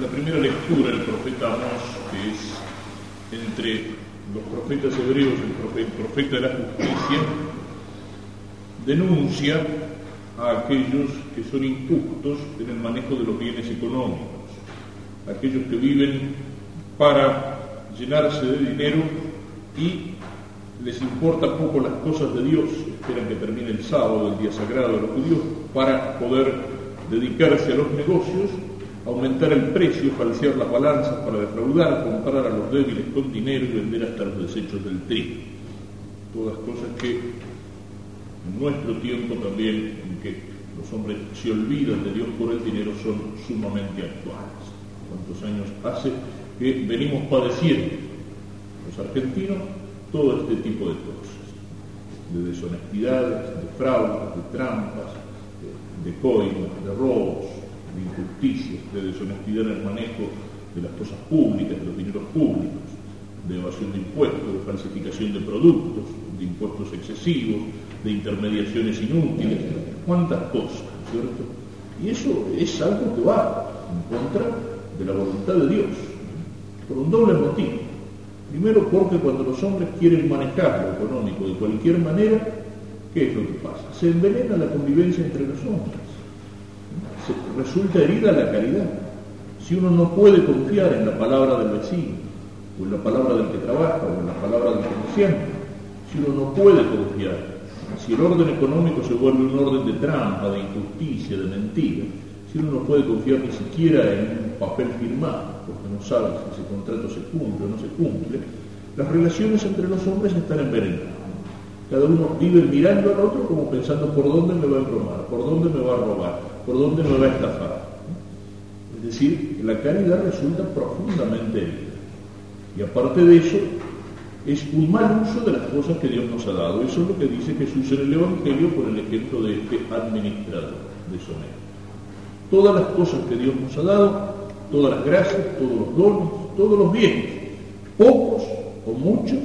la primera lectura del profeta Amós, que es entre los profetas hebreos, el profeta de la justicia, denuncia a aquellos que son injustos en el manejo de los bienes económicos, aquellos que viven para llenarse de dinero y les importa poco las cosas de Dios, esperan que termine el sábado, el día sagrado de los judíos, para poder dedicarse a los negocios, aumentar el precio, falsear las balanzas para defraudar, comprar a los débiles con dinero y vender hasta los desechos del trigo. Todas cosas que en nuestro tiempo también, en que los hombres se olvidan de Dios por el dinero, son sumamente actuales. ¿Cuántos años hace que venimos padeciendo los argentinos todo este tipo de cosas? De deshonestidades, de fraudes, de trampas, de, de coimas, de robos, de injusticia, de deshonestidad en el manejo de las cosas públicas, de los dineros públicos, de evasión de impuestos, de falsificación de productos, de impuestos excesivos, de intermediaciones inútiles, cuántas cosas, ¿cierto? Y eso es algo que va en contra de la voluntad de Dios, por un doble motivo. Primero porque cuando los hombres quieren manejar lo económico de cualquier manera, ¿qué es lo que pasa? Se envenena la convivencia entre los hombres resulta herida la caridad. Si uno no puede confiar en la palabra del vecino, o en la palabra del que trabaja, o en la palabra del comerciante, si uno no puede confiar, si el orden económico se vuelve un orden de trampa, de injusticia, de mentira, si uno no puede confiar ni siquiera en un papel firmado, porque no sabe si ese contrato se cumple o no se cumple, las relaciones entre los hombres están envenenadas. Cada uno vive mirando al otro como pensando por dónde me va a embromar, por dónde me va a robar, por dónde me va a estafar. Es decir, la caridad resulta profundamente herida. Y aparte de eso, es un mal uso de las cosas que Dios nos ha dado. Eso es lo que dice Jesús en el Evangelio por el ejemplo de este administrador deshonesto. Todas las cosas que Dios nos ha dado, todas las gracias, todos los dones, todos los bienes, pocos o muchos,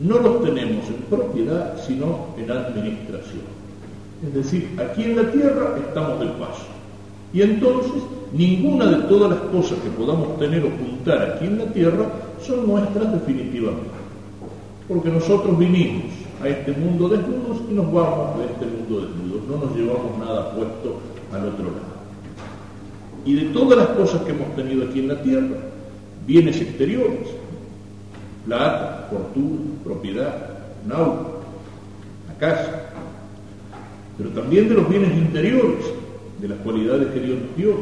no los tenemos en propiedad, sino en administración. Es decir, aquí en la tierra estamos de paso. Y entonces ninguna de todas las cosas que podamos tener o juntar aquí en la tierra son nuestras definitivamente. Porque nosotros vinimos a este mundo desnudos y nos vamos de este mundo desnudos. No nos llevamos nada puesto al otro lado. Y de todas las cosas que hemos tenido aquí en la tierra, bienes exteriores, plata, fortuna, propiedad, un auto, la casa, pero también de los bienes interiores, de las cualidades que Dios nos dio,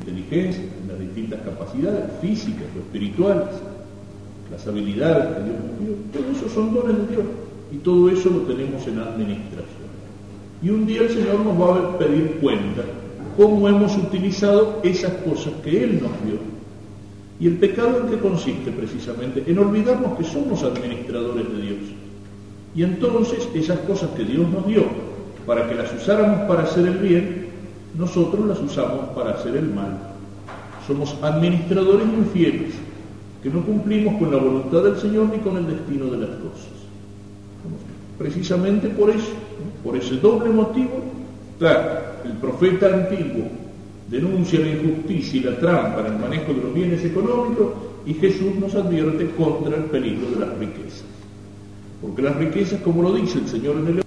inteligencia, las distintas capacidades físicas o espirituales, las habilidades que Dios nos dio, todo eso son dones de Dios y todo eso lo tenemos en administración. Y un día el Señor nos va a pedir cuenta cómo hemos utilizado esas cosas que Él nos dio. Y el pecado en qué consiste precisamente? En olvidarnos que somos administradores de Dios. Y entonces esas cosas que Dios nos dio, para que las usáramos para hacer el bien, nosotros las usamos para hacer el mal. Somos administradores infieles, que no cumplimos con la voluntad del Señor ni con el destino de las cosas. Precisamente por eso, por ese doble motivo, claro, el profeta antiguo denuncia la injusticia y la trampa en el manejo de los bienes económicos y Jesús nos advierte contra el peligro de las riquezas. Porque las riquezas, como lo dice el Señor en el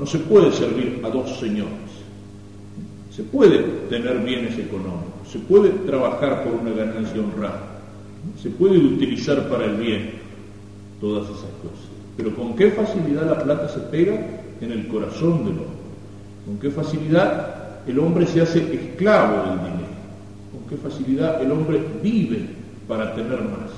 no se puede servir a dos señores. Se puede tener bienes económicos, se puede trabajar por una ganancia honrada, se puede utilizar para el bien todas esas cosas. Pero con qué facilidad la plata se pega en el corazón del hombre. Con qué facilidad el hombre se hace esclavo del dinero. Con qué facilidad el hombre vive para tener más.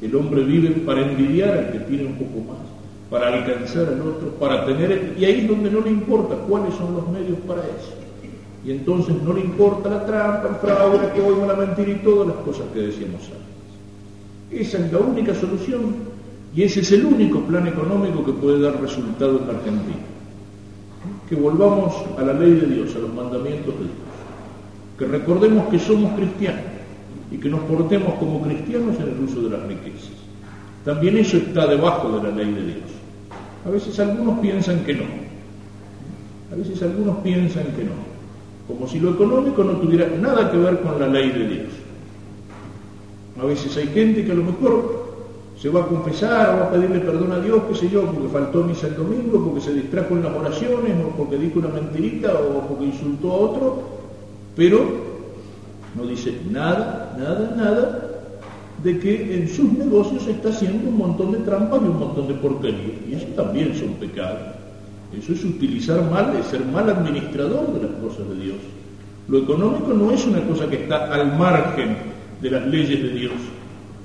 El hombre vive para envidiar al que tiene un poco más para alcanzar al otro, para tener, y ahí es donde no le importa cuáles son los medios para eso. Y entonces no le importa la trampa, el fraude, la coima, la mentira y todas las cosas que decíamos antes. Esa es la única solución y ese es el único plan económico que puede dar resultado en Argentina. Que volvamos a la ley de Dios, a los mandamientos de Dios. Que recordemos que somos cristianos y que nos portemos como cristianos en el uso de las riquezas. También eso está debajo de la ley de Dios. A veces algunos piensan que no. A veces algunos piensan que no. como si lo económico no tuviera nada que ver con la ley de Dios. A veces hay gente que a lo mejor se va a confesar o va a pedirle perdón a Dios, qué sé yo, porque faltó misa el domingo, porque se distrajo en las oraciones, o porque dijo una mentirita, o porque insultó a otro, pero no dice nada, nada, nada de que en sus negocios está haciendo un montón de trampas y un montón de porquerías. Y eso también son pecados. Eso es utilizar mal, es ser mal administrador de las cosas de Dios. Lo económico no es una cosa que está al margen de las leyes de Dios.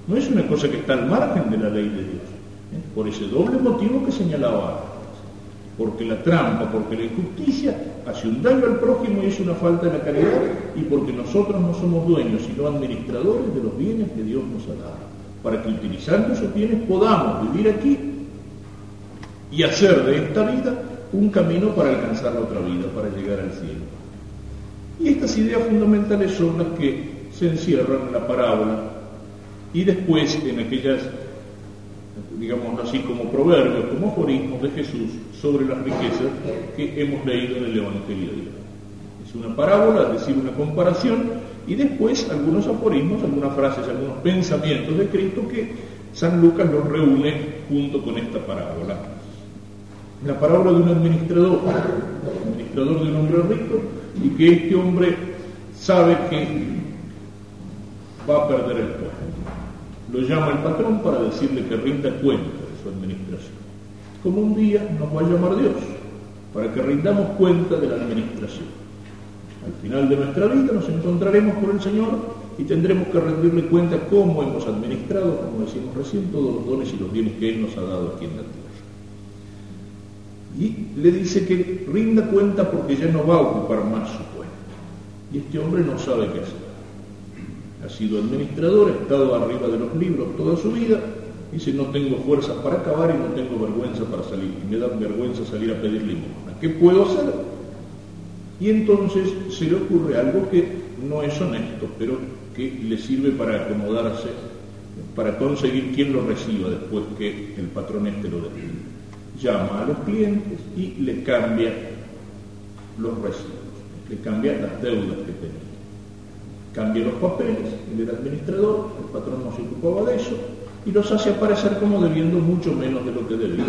No es una cosa que está al margen de la ley de Dios. ¿eh? Por ese doble motivo que señalaba porque la trampa, porque la injusticia hace un daño al prójimo y es una falta de la caridad, y porque nosotros no somos dueños, sino administradores de los bienes que Dios nos ha dado, para que utilizando esos bienes podamos vivir aquí y hacer de esta vida un camino para alcanzar la otra vida, para llegar al cielo. Y estas ideas fundamentales son las que se encierran en la parábola y después en aquellas digamos así, como proverbios, como aforismos de Jesús sobre las riquezas que hemos leído en el Evangelio de hoy. Es una parábola, es decir, una comparación, y después algunos aforismos, algunas frases, algunos pensamientos de Cristo que San Lucas los reúne junto con esta parábola. La parábola de un administrador, administrador de un hombre rico, y que este hombre sabe que va a perder el puesto lo llama el patrón para decirle que rinda cuenta de su administración. Como un día nos va a llamar Dios, para que rindamos cuenta de la administración. Al final de nuestra vida nos encontraremos con el Señor y tendremos que rendirle cuenta cómo hemos administrado, como decimos recién, todos los dones y los bienes que Él nos ha dado aquí en la tierra. Y le dice que rinda cuenta porque ya no va a ocupar más su cuenta. Y este hombre no sabe qué hacer ha sido administrador, ha estado arriba de los libros toda su vida, dice no tengo fuerzas para acabar y no tengo vergüenza para salir, y me da vergüenza salir a pedir limosna. ¿Qué puedo hacer? Y entonces se le ocurre algo que no es honesto, pero que le sirve para acomodarse, para conseguir quien lo reciba después que el patrón este lo despide. Llama a los clientes y le cambia los recibos, le cambia las deudas que tenía cambia los papeles, él era administrador, el patrón no se ocupaba de eso, y los hace aparecer como debiendo mucho menos de lo que debía.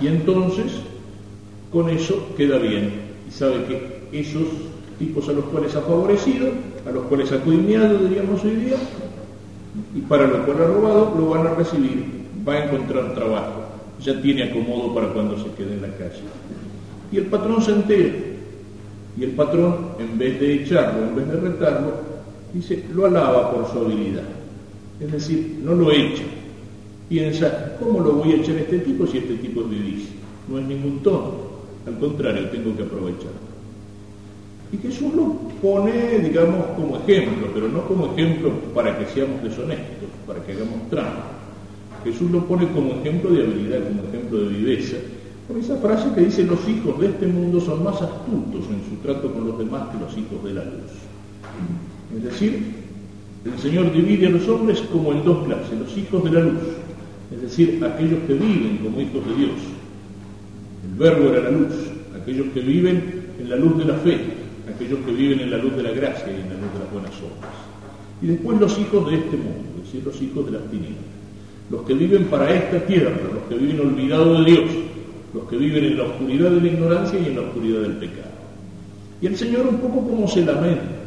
Y entonces, con eso queda bien, y sabe que esos tipos a los cuales ha favorecido, a los cuales ha coimeado, diríamos hoy día, y para lo cual ha robado, lo van a recibir, va a encontrar trabajo, ya tiene acomodo para cuando se quede en la calle. Y el patrón se entera, y el patrón, en vez de echarlo, en vez de retarlo, dice, lo alaba por su habilidad. Es decir, no lo echa. Piensa, ¿cómo lo voy a echar a este tipo si este tipo es vivís? No es ningún tono. Al contrario, tengo que aprovecharlo. Y Jesús lo pone, digamos, como ejemplo, pero no como ejemplo para que seamos deshonestos, para que hagamos trampa. Jesús lo pone como ejemplo de habilidad, como ejemplo de viveza, con esa frase que dice los hijos de este mundo son más astutos en su trato con los demás que los hijos de la luz. Es decir, el Señor divide a los hombres como en dos clases, los hijos de la luz, es decir, aquellos que viven como hijos de Dios. El verbo era la luz, aquellos que viven en la luz de la fe, aquellos que viven en la luz de la gracia y en la luz de las buenas obras. Y después los hijos de este mundo, es decir, los hijos de las tinieblas, los que viven para esta tierra, los que viven olvidados de Dios, los que viven en la oscuridad de la ignorancia y en la oscuridad del pecado. Y el Señor un poco como se lamenta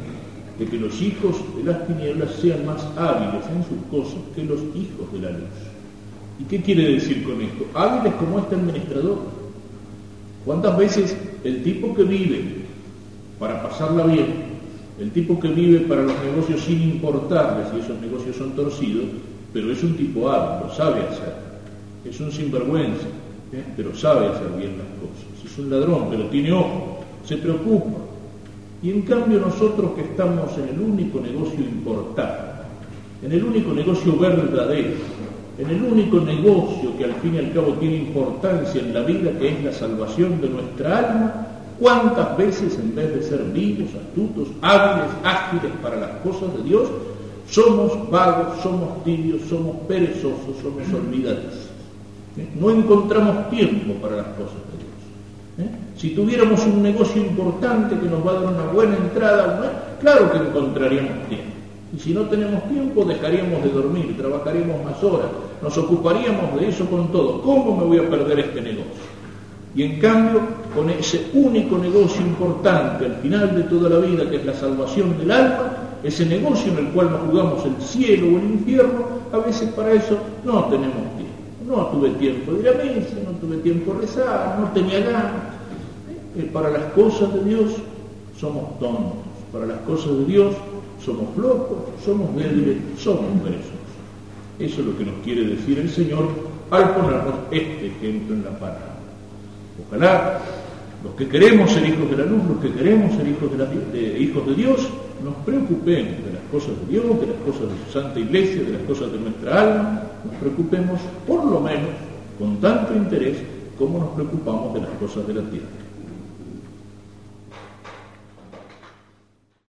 de que los hijos de las tinieblas sean más hábiles en sus cosas que los hijos de la luz. ¿Y qué quiere decir con esto? Hábiles como este administrador. ¿Cuántas veces el tipo que vive para pasarla bien, el tipo que vive para los negocios sin importarles y esos negocios son torcidos, pero es un tipo hábil, lo sabe hacer, es un sinvergüenza, ¿eh? pero sabe hacer bien las cosas. Es un ladrón, pero tiene ojo, se preocupa. Y en cambio nosotros que estamos en el único negocio importante, en el único negocio verdadero, en el único negocio que al fin y al cabo tiene importancia en la vida, que es la salvación de nuestra alma, ¿cuántas veces en vez de ser vivos, astutos, hábiles, ágiles para las cosas de Dios, somos vagos, somos tibios, somos perezosos, somos olvidadizos? No encontramos tiempo para las cosas de Dios. ¿Eh? Si tuviéramos un negocio importante que nos va a dar una buena entrada, claro que encontraríamos tiempo. Y si no tenemos tiempo, dejaríamos de dormir, trabajaríamos más horas, nos ocuparíamos de eso con todo. ¿Cómo me voy a perder este negocio? Y en cambio, con ese único negocio importante al final de toda la vida, que es la salvación del alma, ese negocio en el cual nos jugamos el cielo o el infierno, a veces para eso no tenemos tiempo. No tuve tiempo de ir a misa, no tuve tiempo de rezar, no tenía ganas. Eh, para las cosas de Dios somos tontos, para las cosas de Dios somos flojos, somos débiles, somos presos. Eso es lo que nos quiere decir el Señor al ponernos este ejemplo en la palabra. Ojalá los que queremos ser hijos de la luz, los que queremos ser hijos de, Dios, nos preocupemos de las cosas de Dios, de las cosas de su Santa Iglesia, de las cosas de nuestra alma, nos preocupemos por lo menos con tanto interés como nos preocupamos de las cosas de la tierra.